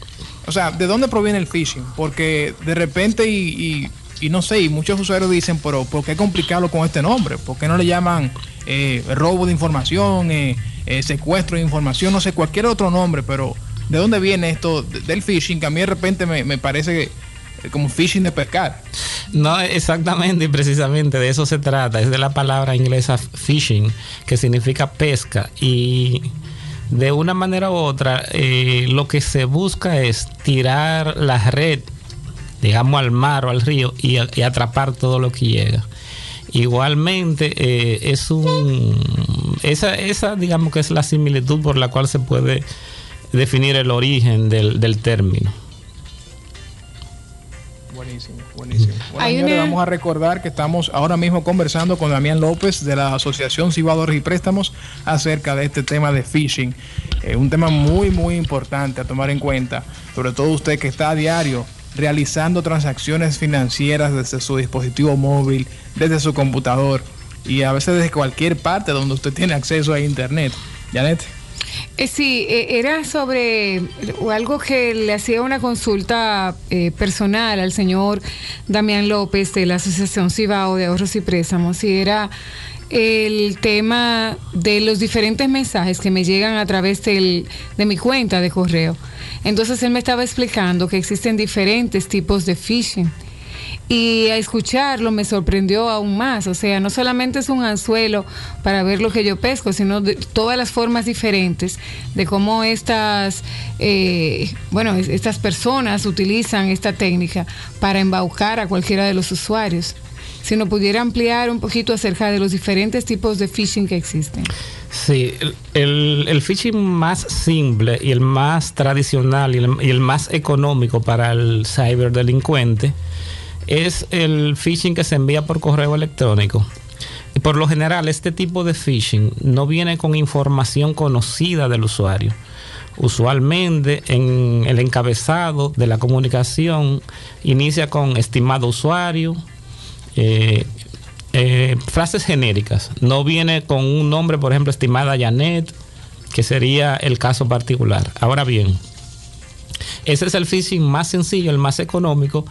o sea, ¿de dónde proviene el phishing? Porque de repente y, y- y no sé, y muchos usuarios dicen, pero ¿por qué complicarlo con este nombre? ¿Por qué no le llaman eh, robo de información, eh, eh, secuestro de información, no sé, cualquier otro nombre? Pero ¿de dónde viene esto de- del phishing? Que a mí de repente me, me parece como phishing de pescar. No, exactamente y precisamente de eso se trata. Es de la palabra inglesa fishing, que significa pesca. Y de una manera u otra, lo que se busca es tirar la red, digamos, al mar o al río y, y atrapar todo lo que llega. Igualmente, eh, es un. Esa, esa, digamos que es la similitud por la cual se puede definir el origen del, del término. Buenísimo, buenísimo. Bueno, señores, vamos a recordar que estamos ahora mismo conversando con Damián López de la Asociación Cibadores y Préstamos acerca de este tema de phishing. Eh, un tema muy, muy importante a tomar en cuenta, sobre todo usted que está a diario realizando transacciones financieras desde su dispositivo móvil, desde su computador y a veces desde cualquier parte donde usted tiene acceso a Internet. Janet. Eh, sí, eh, era sobre algo que le hacía una consulta eh, personal al señor Damián López de la Asociación Cibao de Ahorros y Préstamos y era el tema de los diferentes mensajes que me llegan a través de mi cuenta de correo. Entonces él me estaba explicando que existen diferentes tipos de phishing. Y a escucharlo me sorprendió aún más. O sea, no solamente es un anzuelo para ver lo que yo pesco, sino de todas las formas diferentes de cómo estas, eh, bueno, es- estas personas utilizan esta técnica para embaucar a cualquiera de los usuarios. Si nos pudiera ampliar un poquito acerca de los diferentes tipos de phishing que existen. Sí, el, phishing más simple y el más tradicional y el, y el más económico para el ciberdelincuente es el phishing que se envía por correo electrónico. Y por lo general, este tipo de phishing no viene con información conocida del usuario. Usualmente en el encabezado de la comunicación inicia con estimado usuario, eh, eh, frases genéricas. No viene con un nombre, por ejemplo, estimada Janet, que sería el caso particular. Ahora bien, ese es el phishing más sencillo, el más económico,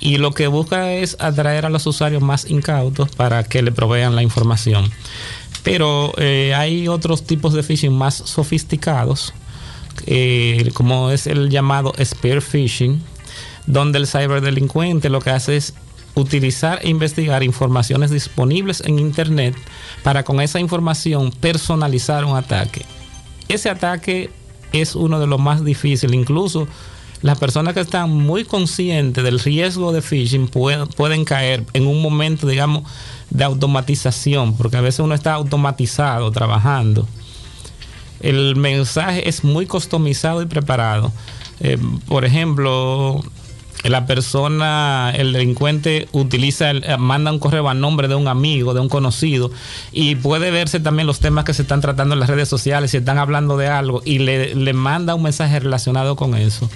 y lo que busca es atraer a los usuarios más incautos para que le provean la información. Pero eh, hay otros tipos de phishing más sofisticados, como es el llamado spear phishing, donde el ciberdelincuente lo que hace es utilizar e investigar informaciones disponibles en Internet para con esa información personalizar un ataque. Ese ataque es uno de los más difíciles, incluso las personas que están muy conscientes del riesgo de phishing pueden, pueden caer en un momento, digamos, de automatización, porque a veces uno está automatizado trabajando. El mensaje es muy customizado y preparado. Eh, por ejemplo, la persona, el delincuente utiliza, el- eh, manda un correo a nombre de un amigo, de un conocido, y puede verse también los temas que se están tratando en las redes sociales, si están hablando de algo, y le, manda un mensaje relacionado con eso.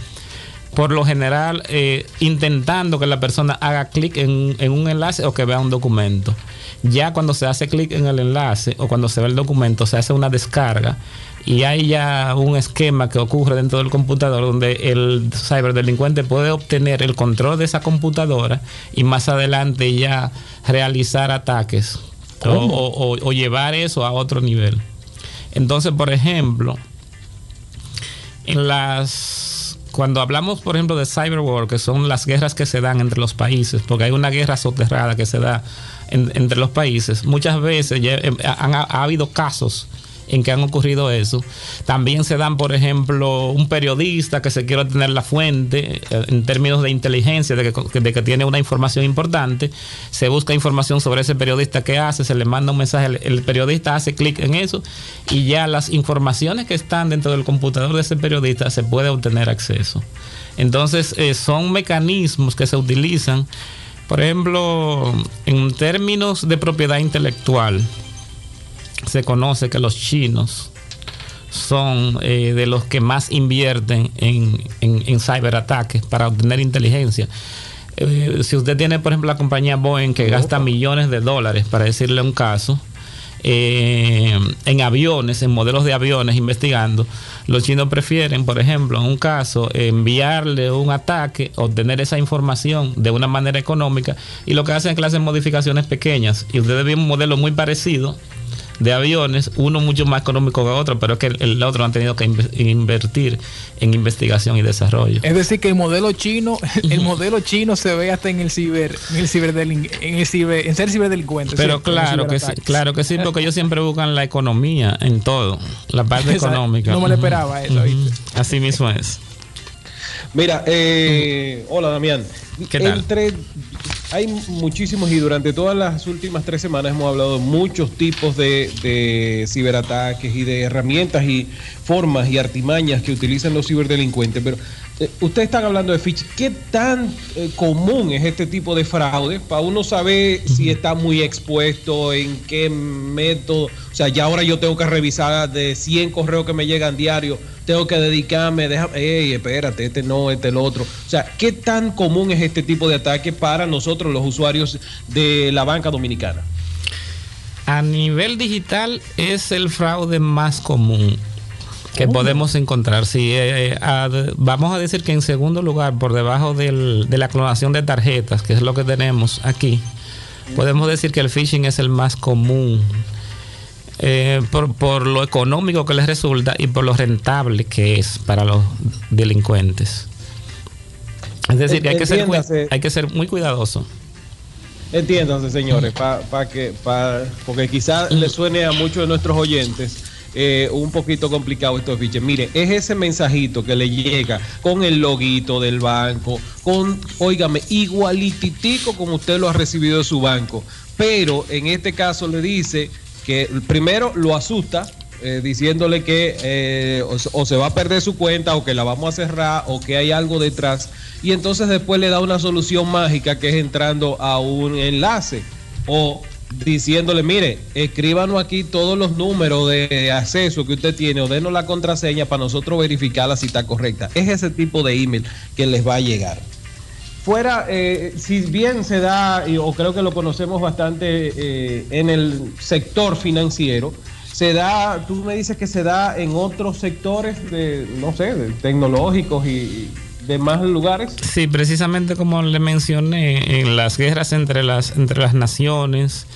Por lo general, eh, intentando que la persona haga clic en, en un enlace o que vea un documento. Ya cuando se hace clic en el enlace o cuando se ve el documento, se hace una descarga y hay ya un esquema que ocurre dentro del computador donde el ciberdelincuente puede obtener el control de esa computadora y más adelante ya realizar ataques o, llevar eso a otro nivel. Entonces, por ejemplo, En las cuando hablamos, por ejemplo, de cyberwar, que son las guerras que se dan entre los países, porque hay una guerra soterrada que se da entre los países, muchas veces eh, ha habido casos en que han ocurrido eso. También se dan, por ejemplo, un periodista que se quiere obtener la fuente eh, en términos de inteligencia, de que, tiene una información importante, se busca información sobre ese periodista que hace, se le manda un mensaje, el, periodista hace clic en eso y ya las informaciones que están dentro del computador de ese periodista se puede obtener acceso. Entonces, eh, son mecanismos que se utilizan, por ejemplo, en términos de propiedad intelectual se conoce que los chinos son eh, de los que más invierten en, en, cyberataques para obtener inteligencia. Eh, si usted tiene, por ejemplo, la compañía Boeing que gasta millones de dólares, para decirle un caso, eh, en aviones, en modelos de aviones investigando, los chinos prefieren, por ejemplo, en un caso, enviarle un ataque, obtener esa información de una manera económica y lo que hacen es que le hacen modificaciones pequeñas y usted ve un modelo muy parecido de aviones, uno mucho más económico que otro, pero es que el, otro han tenido que invertir en investigación y desarrollo. Es decir, que el modelo chino, el modelo chino se ve hasta en el ciber, en el en el ciber, en ser ciberdelincuente. Pero claro que sí, claro que sí, porque ellos siempre buscan la economía en todo, la parte económica. No me lo esperaba eso, Así mismo es. Mira, eh, hola Damián. ¿Qué tal? Entre hay muchísimos y durante todas las últimas tres semanas hemos hablado de muchos tipos de, ciberataques y de herramientas y formas y artimañas que utilizan los ciberdelincuentes, pero ustedes están hablando de phishing. ¿Qué tan eh, común es este tipo de fraude? Para uno saber si está muy expuesto, en qué método. O sea, ya ahora yo tengo que revisar de 100 correos que me llegan diario, tengo que dedicarme, déjame, hey, espérate, este no, este el otro. O sea, ¿qué tan común es este tipo de ataque para nosotros, los usuarios de la banca dominicana? A nivel digital es el fraude más común que podemos encontrar. Sí, eh, eh, vamos a decir que en segundo lugar, por debajo de la clonación de tarjetas, que es lo que tenemos aquí, podemos decir que el phishing es el más común. Eh, por, lo económico que les resulta y por lo rentable que es para los delincuentes. Es decir, que hay que, ser, hay que ser muy cuidadoso. Entiéndanse, señores, para que, porque quizás le suene a muchos de nuestros oyentes eh, un poquito complicado estos fiches. Mire, es ese mensajito que le llega con el loguito del banco, con, óigame, igualititico como usted lo ha recibido de su banco. Pero en este caso le dice que primero lo asusta, eh, diciéndole que eh, o, se va a perder su cuenta o que la vamos a cerrar o que hay algo detrás. Y entonces después le da una solución mágica que es entrando a un enlace o diciéndole, mire, escríbanos aquí todos los números de acceso que usted tiene o denos la contraseña para nosotros verificar si está correcta. Es ese tipo de email que les va a llegar. Fuera, eh, si bien se da, o creo que lo conocemos bastante eh, en el sector financiero, se da, tú me dices que se da en otros sectores, de, no sé, tecnológicos y, demás lugares? Sí, precisamente como le mencioné, en las guerras entre las, entre las naciones,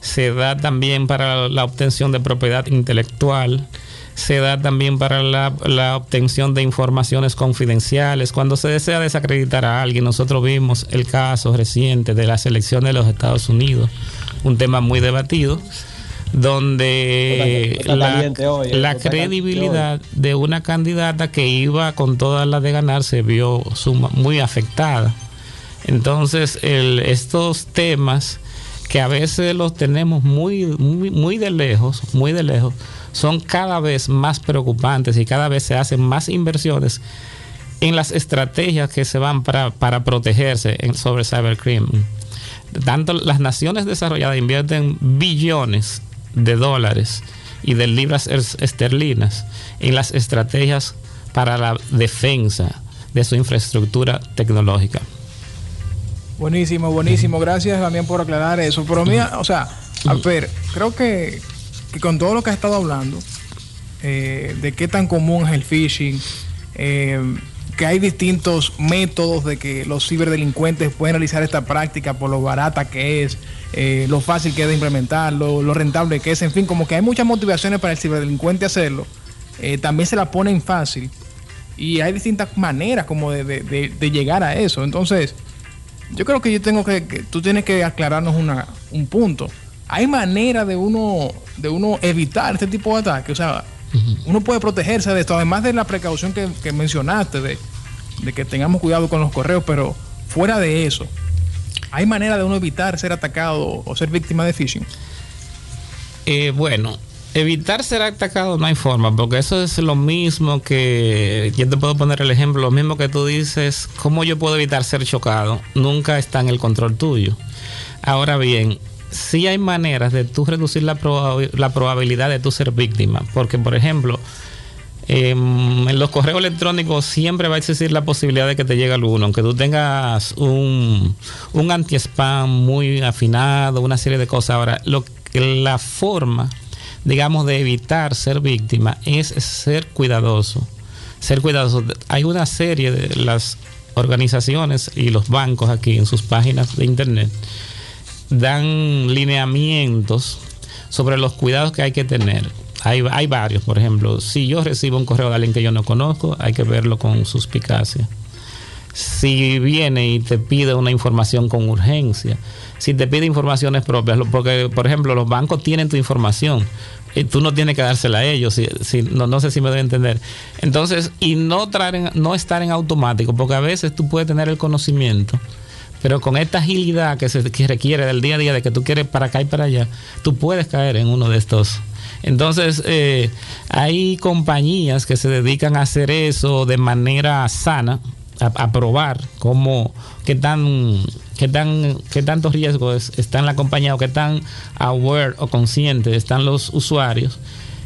se da también para la obtención de propiedad intelectual, se da también para la, la, obtención de informaciones confidenciales. Cuando se desea desacreditar a alguien, nosotros vimos el caso reciente de la selección de los Estados Unidos, un tema muy debatido donde la, credibilidad de una candidata que iba con todas las de ganar se vio muy afectada. Entonces, estos temas que a veces los tenemos muy, muy, muy de lejos, muy de lejos, son cada vez más preocupantes y cada vez se hacen más inversiones en las estrategias que se van para, para protegerse sobre cybercrime. Tanto las naciones desarrolladas invierten billones de dólares y de libras esterlinas en las estrategias para la defensa de su infraestructura tecnológica. Buenísimo, buenísimo. Gracias también por aclarar eso. Pero mira, o sea, a ver, creo que, con todo lo que has estado hablando, eh, de qué tan común es el phishing, eh, que hay distintos métodos de que los ciberdelincuentes pueden realizar esta práctica por lo barata que es, eh, lo fácil que es de implementar, lo, rentable que es, en fin, como que hay muchas motivaciones para el ciberdelincuente hacerlo. Eh, también se la ponen fácil. Y hay distintas maneras como de, de- de- de llegar a eso. Entonces, yo creo que yo tengo que, que- tú tienes que aclararnos una, un punto. Hay manera de uno, de uno evitar este tipo de ataques. O sea, uno puede protegerse de esto, además de la precaución que, que mencionaste, de, de que tengamos cuidado con los correos, pero fuera de eso, ¿hay manera de uno evitar ser atacado o ser víctima de phishing? Eh, bueno, evitar ser atacado no hay forma, porque eso es lo mismo que, yo te puedo poner el ejemplo, lo mismo que tú dices, ¿cómo yo puedo evitar ser chocado? Nunca está en el control tuyo. Ahora bien, sí hay maneras de tú reducir la, la probabilidad de tú ser víctima, porque por ejemplo, em, en los correos electrónicos siempre va a existir la posibilidad de que te llegue alguno, aunque tú tengas un, un anti-spam muy afinado, una serie de cosas. Ahora, lo la forma, digamos, de evitar ser víctima es ser cuidadoso. Ser cuidadoso. Hay una serie de las organizaciones y los bancos aquí en sus páginas de internet dan lineamientos sobre los cuidados que hay que tener. Hay, hay varios, por ejemplo, si yo recibo un correo de alguien que yo no conozco, hay que verlo con suspicacia. Si viene y te pide una información con urgencia, si te pide informaciones propias, porque por ejemplo los bancos tienen tu información, y tú no tienes que dársela a ellos, si, no, no sé si me debe entender. Entonces, y no, traer no estar en automático, porque a veces tú puedes tener el conocimiento, pero con esta agilidad que se requiere del día a día, de que tú quieres para acá y para allá, tú puedes caer en uno de estos. Entonces, eh, hay compañías que se dedican a hacer eso de manera sana, a, probar cómo, qué tan, qué tan, qué tantos riesgos está en la compañía o qué tan aware o conscientes están los usuarios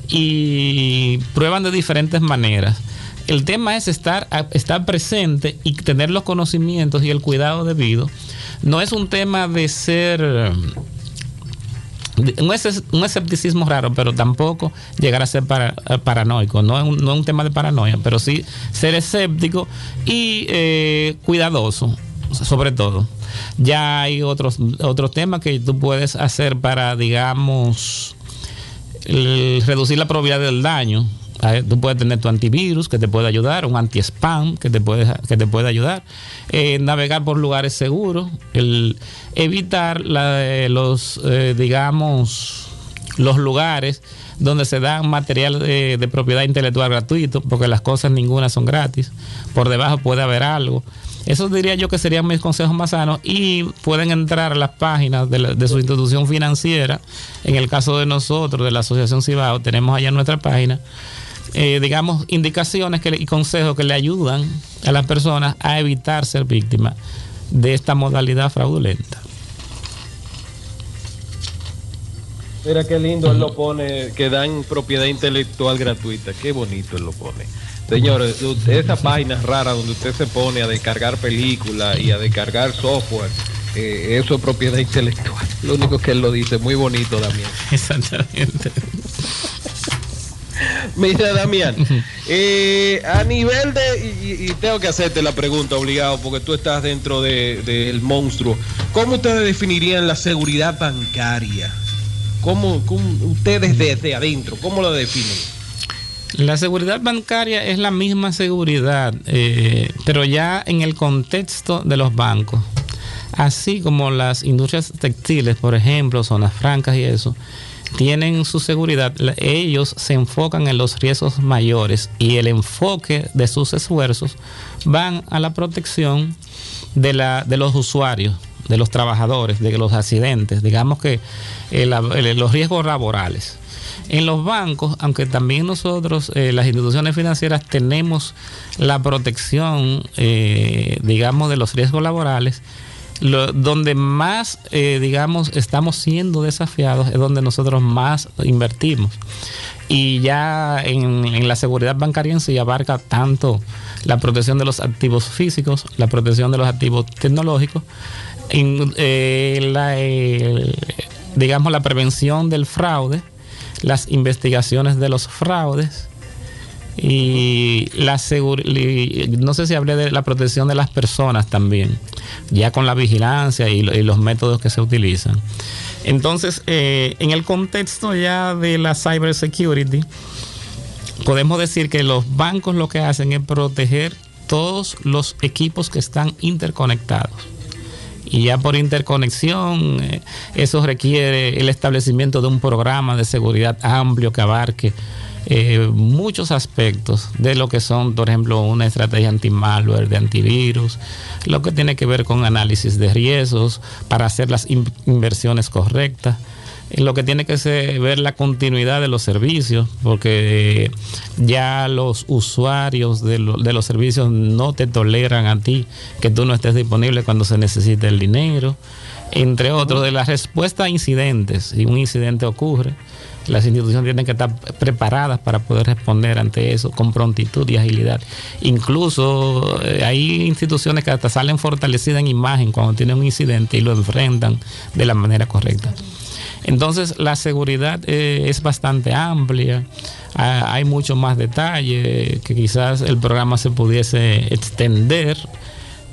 y prueban de diferentes maneras. El tema es estar, estar presente y tener los conocimientos y el cuidado debido. No es un tema de ser un, esce- un escepticismo raro, pero tampoco llegar a ser para- eh, paranoico. No es, un, no es un tema de paranoia, pero sí ser escéptico y eh, cuidadoso, sobre todo. Ya hay otros, otros temas que tú puedes hacer para, digamos, reducir la probabilidad del daño. Tú puedes tener tu antivirus que te puede ayudar, un anti-spam que te puede, que te puede ayudar, eh, navegar por lugares seguros, el evitar la- eh, los, eh, digamos, los lugares donde se dan material de, de propiedad intelectual gratuito, porque las cosas ninguna son gratis. Por debajo puede haber algo. Eso diría yo que serían mis consejos más sanos y pueden entrar a las páginas de, la- de su institución financiera. En el caso de nosotros, de la Asociación Cibao, tenemos allá nuestra página, eh, digamos, indicaciones que le- y consejos que le ayudan a las personas a evitar ser víctimas de esta modalidad fraudulenta. Mira qué lindo él lo pone, que dan propiedad intelectual gratuita. Qué bonito él lo pone. Señores, esa página rara donde usted se pone a descargar películas y a descargar software, eh, eso es propiedad intelectual. Lo único que él lo dice, muy bonito, Damián. Exactamente. Mira, Damián, eh, a nivel de, y, tengo que hacerte la pregunta obligado porque tú estás dentro de- del monstruo, ¿cómo ustedes definirían la seguridad bancaria? ¿Cómo, ustedes desde adentro, cómo lo definen? La seguridad bancaria es la misma seguridad, eh, pero ya en el contexto de los bancos. Así como las industrias textiles, por ejemplo, zonas francas y eso, tienen su seguridad, ellos se enfocan en los riesgos mayores y el enfoque de sus esfuerzos van a la protección de, la, de los usuarios, de los trabajadores, de los accidentes, digamos que eh, el- los riesgos laborales. En los bancos, aunque también nosotros, eh, las instituciones financieras, tenemos la protección, eh, digamos, de los riesgos laborales, lo- donde más, eh, digamos, estamos siendo desafiados es donde nosotros más invertimos. Y ya en, la seguridad bancaria en sí abarca tanto la protección de los activos físicos, la protección de los activos tecnológicos, eh, eh, digamos, la prevención del fraude, las investigaciones de los fraudes y la y no sé si hablé de la protección de las personas también, ya con la vigilancia y los métodos que se utilizan. Entonces, eh, en el contexto ya de la cybersecurity, podemos decir que los bancos lo que hacen es proteger todos los equipos que están interconectados. Y ya por interconexión, eh, eso requiere el establecimiento de un programa de seguridad amplio que abarque eh, muchos aspectos de lo que son, por ejemplo, una estrategia anti-malware, de antivirus, lo que tiene que ver con análisis de riesgos para hacer las in- inversiones correctas lo que tiene que ser ver la continuidad de los servicios, porque ya los usuarios de, de los servicios no te toleran a ti que tú no estés disponible cuando se necesite el dinero, entre otros, de la respuesta a incidentes. Si un incidente ocurre, las instituciones tienen que estar preparadas para poder responder ante eso con prontitud y agilidad. Incluso eh, hay instituciones que hasta salen fortalecidas en imagen cuando tienen un incidente y lo enfrentan de la manera correcta. Entonces la seguridad eh, es bastante amplia, Ah, hay mucho más detalle que quizás el programa se pudiese extender,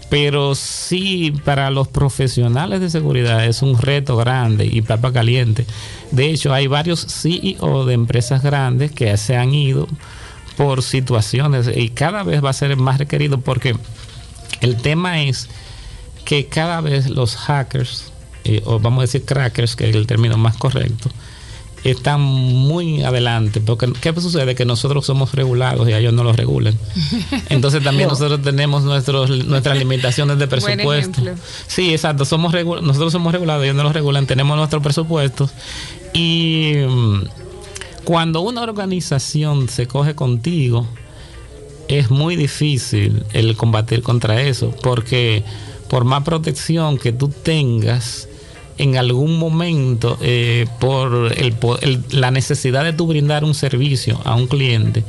pero sí para los profesionales de seguridad es un reto grande y papa caliente. De hecho, hay varios CEO de empresas grandes que se han ido por situaciones y cada vez va a ser más requerido porque el tema es que cada vez los hackers, eh, o vamos a decir crackers, que es el término más correcto, están muy adelante. Porque, ¿qué sucede? Que nosotros somos regulados y ellos no los regulan. Entonces también No. nosotros tenemos nuestros, nuestras limitaciones de presupuesto. Sí, exacto. Somos nosotros somos regulados, ellos no los regulan, tenemos nuestros presupuestos. Y mm, cuando una organización se coge contigo, es muy difícil el combatir contra eso, porque por más protección que tú tengas, en algún momento, eh, por el po- el- la necesidad de tú brindar un servicio a un cliente,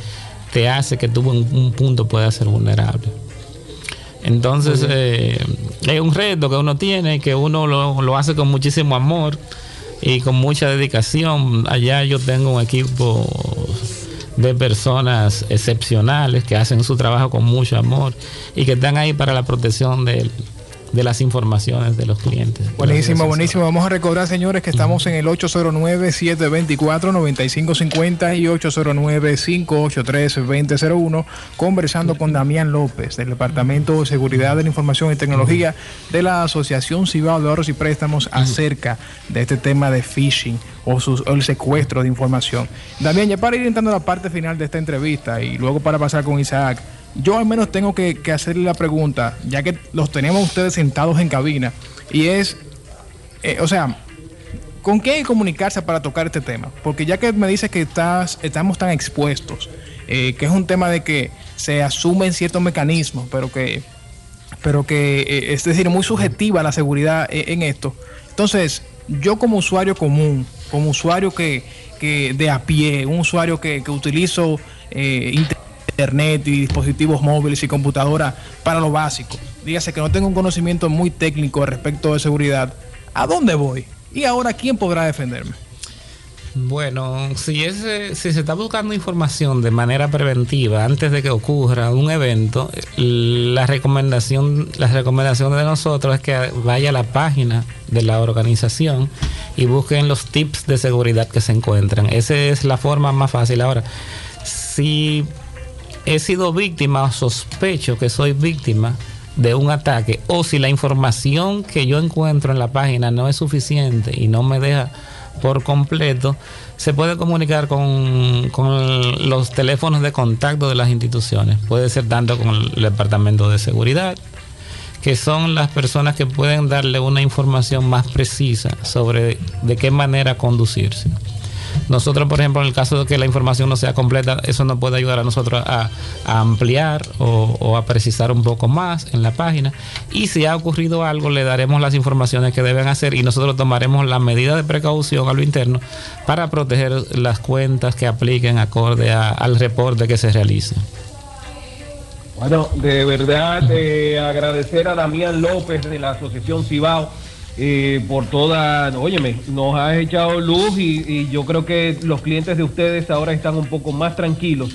te hace que tú en un punto puedas ser vulnerable. Entonces, eh, es un reto que uno tiene que uno lo, lo hace con muchísimo amor y con mucha dedicación. Allá yo tengo un equipo de personas excepcionales que hacen su trabajo con mucho amor y que están ahí para la protección de, de las informaciones de los clientes. Buenísimo, buenísimo. Vamos a recordar, señores, que estamos en el 809-724-9550 y 809-583-2001, conversando con Damián López, del Departamento de Seguridad de la Información y Tecnología de la Asociación Cibao de Ahorros y Préstamos acerca de este tema de phishing o, sus- o el secuestro de información. Damián, ya para ir entrando a la parte final de esta entrevista y luego para pasar con Isaac, yo al menos tengo que, que hacerle la pregunta, ya que los tenemos ustedes sentados en cabina, y es, eh, o sea, ¿con qué comunicarse para tocar este tema? Porque ya que me dices que estás, estamos tan expuestos, eh, que es un tema de que se asumen ciertos mecanismos, pero que, pero que eh, es decir, muy subjetiva la seguridad en esto. Entonces, yo como usuario común, como usuario que, de a pie, un usuario que, que utilizo internet y dispositivos móviles y computadora para lo básico, dígase que no tengo un conocimiento muy técnico respecto de seguridad, ¿a dónde voy? Y ahora, ¿quién podrá defenderme? Bueno, si, es, eh, si se está buscando información de manera preventiva antes de que ocurra un evento, la recomendación, la recomendación de nosotros es que vaya a la página de la organización y busquen los tips de seguridad que se encuentran. Esa es la forma más fácil. Ahora, si he sido víctima o sospecho que soy víctima de un ataque o si la información que yo encuentro en la página no es suficiente y no me deja por completo, se puede comunicar con, con los teléfonos de contacto de las instituciones. Puede ser tanto con el departamento de seguridad, que son las personas que pueden darle una información más precisa sobre de qué manera conducirse. Nosotros, por ejemplo, en el caso de que la información no sea completa, eso nos puede ayudar a nosotros a, ampliar o, o a precisar un poco más en la página. Y si ha ocurrido algo, le daremos las informaciones que deben hacer y nosotros tomaremos la medida de precaución a lo interno para proteger las cuentas que apliquen acorde al reporte que se realice. Bueno, de verdad eh, agradecer a Damián López de la Asociación Cibao eh, por toda, óyeme, nos ha echado luz y, y yo creo que los clientes de ustedes ahora están un poco más tranquilos.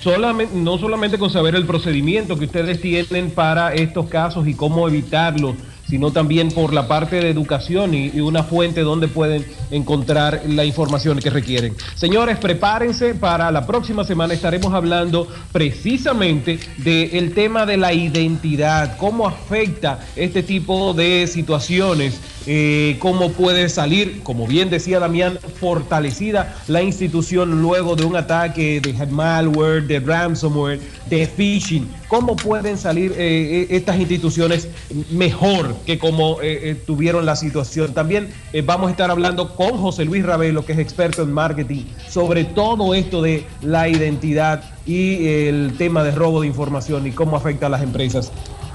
Solamente, no solamente con saber el procedimiento que ustedes tienen para estos casos y cómo evitarlos, sino también por la parte de educación y, una fuente donde pueden encontrar la información que requieren. Señores, prepárense para la próxima semana estaremos hablando precisamente del tema de la identidad, cómo afecta este tipo de situaciones, eh, cómo puede salir, como bien decía Damián, fortalecida la institución luego de un ataque de malware, de ransomware, de phishing. ¿Cómo pueden salir eh, eh, estas instituciones mejor que como eh, tuvieron la situación? También vamos a estar hablando con José Luis Ravelo, que es experto en marketing, sobre todo esto de la identidad y el tema de robo de información y cómo afecta a las empresas.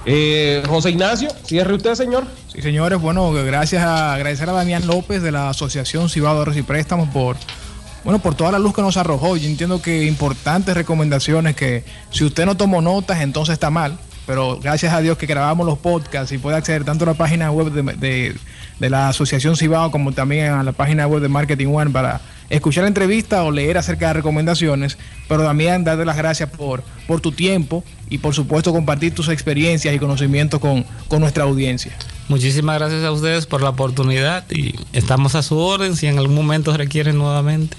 Eh, José Ignacio, cierre usted, señor. Sí, señores, bueno, gracias a agradecer a Damián López de la Asociación Ahorros y Préstamos por bueno, por toda la luz que nos arrojó. Yo entiendo que importantes recomendaciones que si usted no tomó notas, entonces está mal. Pero gracias a Dios que grabamos los podcasts y puede acceder tanto a la página web de, de- la Asociación Cibao como también a la página web de Marketing One para escuchar la entrevista o leer acerca de recomendaciones. Pero también darte las gracias por, por tu tiempo y por supuesto compartir tus experiencias y conocimientos con, con nuestra audiencia. Muchísimas gracias a ustedes por la oportunidad y estamos a su orden si en algún momento requieren nuevamente.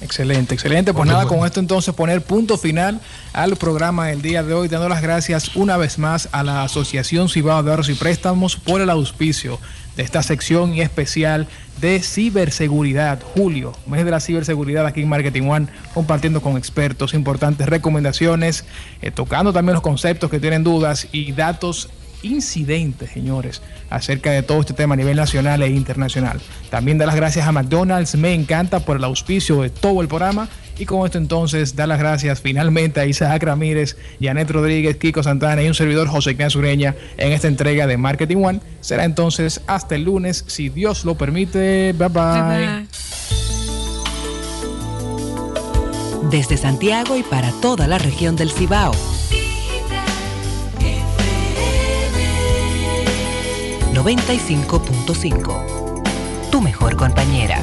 Excelente, excelente. Pues nada, con esto entonces poner punto final al programa del día de hoy, dando las gracias una vez más a la Asociación Cibao de Ahorros y Préstamos por el auspicio de esta sección y especial de ciberseguridad. Julio, mes de la ciberseguridad aquí en Marketing One, compartiendo con expertos importantes recomendaciones, eh, tocando también los conceptos que tienen dudas y datos incidentes, señores, acerca de todo este tema a nivel nacional e internacional. También dar las gracias a McDonald's, me encanta por el auspicio de todo el programa. Y con esto entonces, dar las gracias finalmente a Isaac Ramírez, Janet Rodríguez, Kiko Santana y un servidor José Ignacio Ureña en esta entrega de Marketing One. Será entonces hasta el lunes, si Dios lo permite. Bye bye. Desde Santiago y para toda la región del Cibao. 95.5. Tu mejor compañera.